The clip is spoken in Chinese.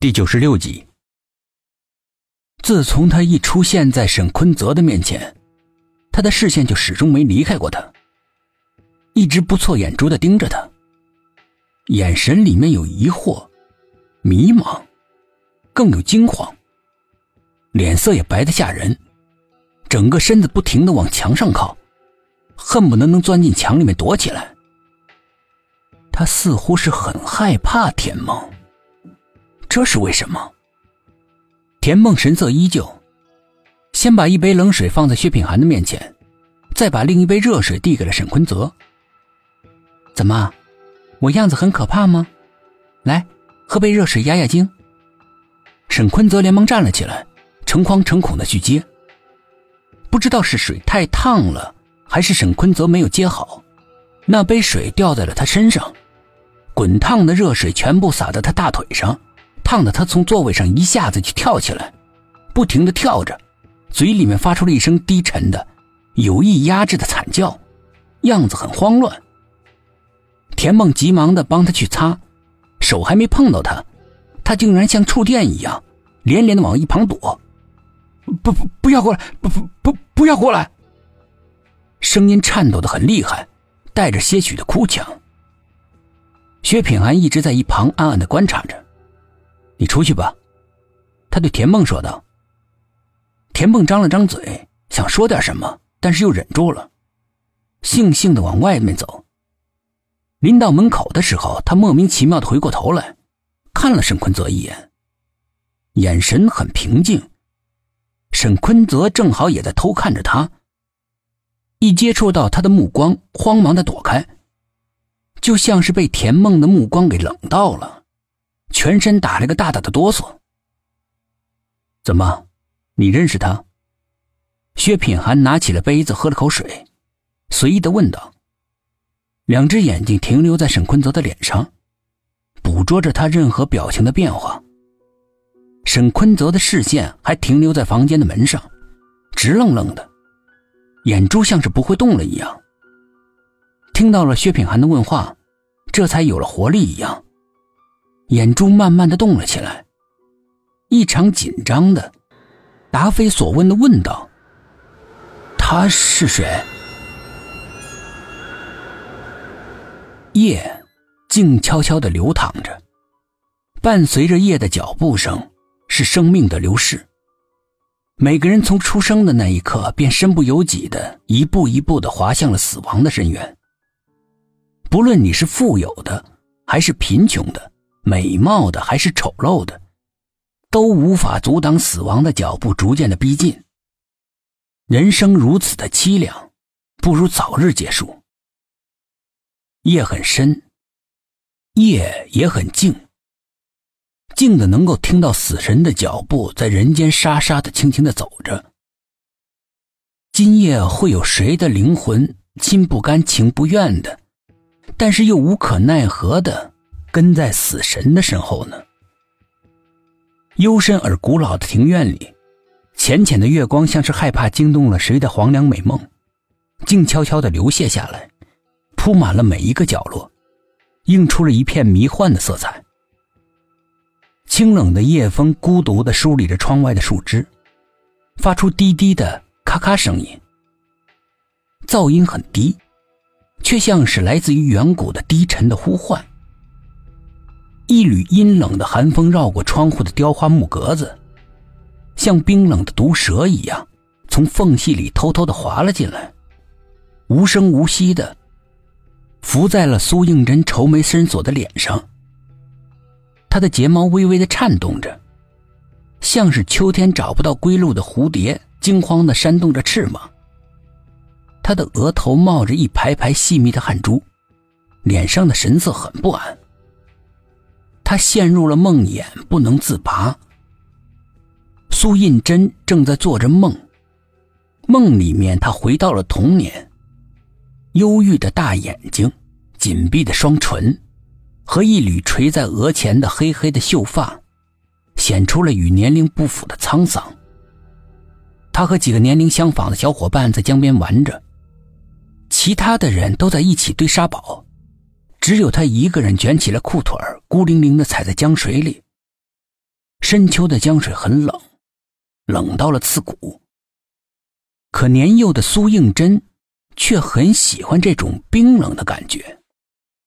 第九十六集。自从他一出现在沈坤泽的面前，他的视线就始终没离开过他，一直不错眼珠的盯着他，眼神里面有疑惑、迷茫，更有惊慌，脸色也白的吓人，整个身子不停的往墙上靠，恨不得能钻进墙里面躲起来。他似乎是很害怕田梦。这是为什么？田梦神色依旧，先把一杯冷水放在薛品涵的面前，再把另一杯热水递给了沈坤泽。怎么，我样子很可怕吗？来，喝杯热水压压惊。沈坤泽连忙站了起来，诚惶诚恐的去接。不知道是水太烫了，还是沈坤泽没有接好，那杯水掉在了他身上，滚烫的热水全部洒在他大腿上。烫的他从座位上一下子就跳起来，不停的跳着，嘴里面发出了一声低沉的、有意压制的惨叫，样子很慌乱。田梦急忙的帮他去擦，手还没碰到他，他竟然像触电一样，连连的往一旁躲。不不不要过来！不不不不要过来！声音颤抖的很厉害，带着些许的哭腔。薛品涵一直在一旁暗暗的观察着。你出去吧，他对田梦说道。田梦张了张嘴，想说点什么，但是又忍住了，悻悻的往外面走。临到门口的时候，他莫名其妙的回过头来，看了沈坤泽一眼，眼神很平静。沈坤泽正好也在偷看着他，一接触到他的目光，慌忙的躲开，就像是被田梦的目光给冷到了。全身打了个大大的哆嗦。怎么，你认识他？薛品涵拿起了杯子，喝了口水，随意的问道。两只眼睛停留在沈坤泽的脸上，捕捉着他任何表情的变化。沈坤泽的视线还停留在房间的门上，直愣愣的，眼珠像是不会动了一样。听到了薛品涵的问话，这才有了活力一样。眼珠慢慢的动了起来，异常紧张的，答非所问的问道：“他是谁？”夜静悄悄的流淌着，伴随着夜的脚步声，是生命的流逝。每个人从出生的那一刻，便身不由己的一步一步的滑向了死亡的深渊。不论你是富有的，还是贫穷的。美貌的还是丑陋的，都无法阻挡死亡的脚步逐渐的逼近。人生如此的凄凉，不如早日结束。夜很深，夜也很静，静的能够听到死神的脚步在人间沙沙的轻轻的走着。今夜会有谁的灵魂心不甘情不愿的，但是又无可奈何的？跟在死神的身后呢。幽深而古老的庭院里，浅浅的月光像是害怕惊动了谁的黄粱美梦，静悄悄的流泻下来，铺满了每一个角落，映出了一片迷幻的色彩。清冷的夜风孤独的梳理着窗外的树枝，发出低低的咔咔声音。噪音很低，却像是来自于远古的低沉的呼唤。一缕阴冷的寒风绕过窗户的雕花木格子，像冰冷的毒蛇一样，从缝隙里偷偷的滑了进来，无声无息的伏在了苏应真愁眉深锁的脸上。他的睫毛微微的颤动着，像是秋天找不到归路的蝴蝶，惊慌的扇动着翅膀。他的额头冒着一排排细密的汗珠，脸上的神色很不安。他陷入了梦魇，不能自拔。苏印真正在做着梦，梦里面他回到了童年，忧郁的大眼睛，紧闭的双唇，和一缕垂在额前的黑黑的秀发，显出了与年龄不符的沧桑。他和几个年龄相仿的小伙伴在江边玩着，其他的人都在一起堆沙堡。只有他一个人卷起了裤腿孤零零的踩在江水里。深秋的江水很冷，冷到了刺骨。可年幼的苏应真却很喜欢这种冰冷的感觉。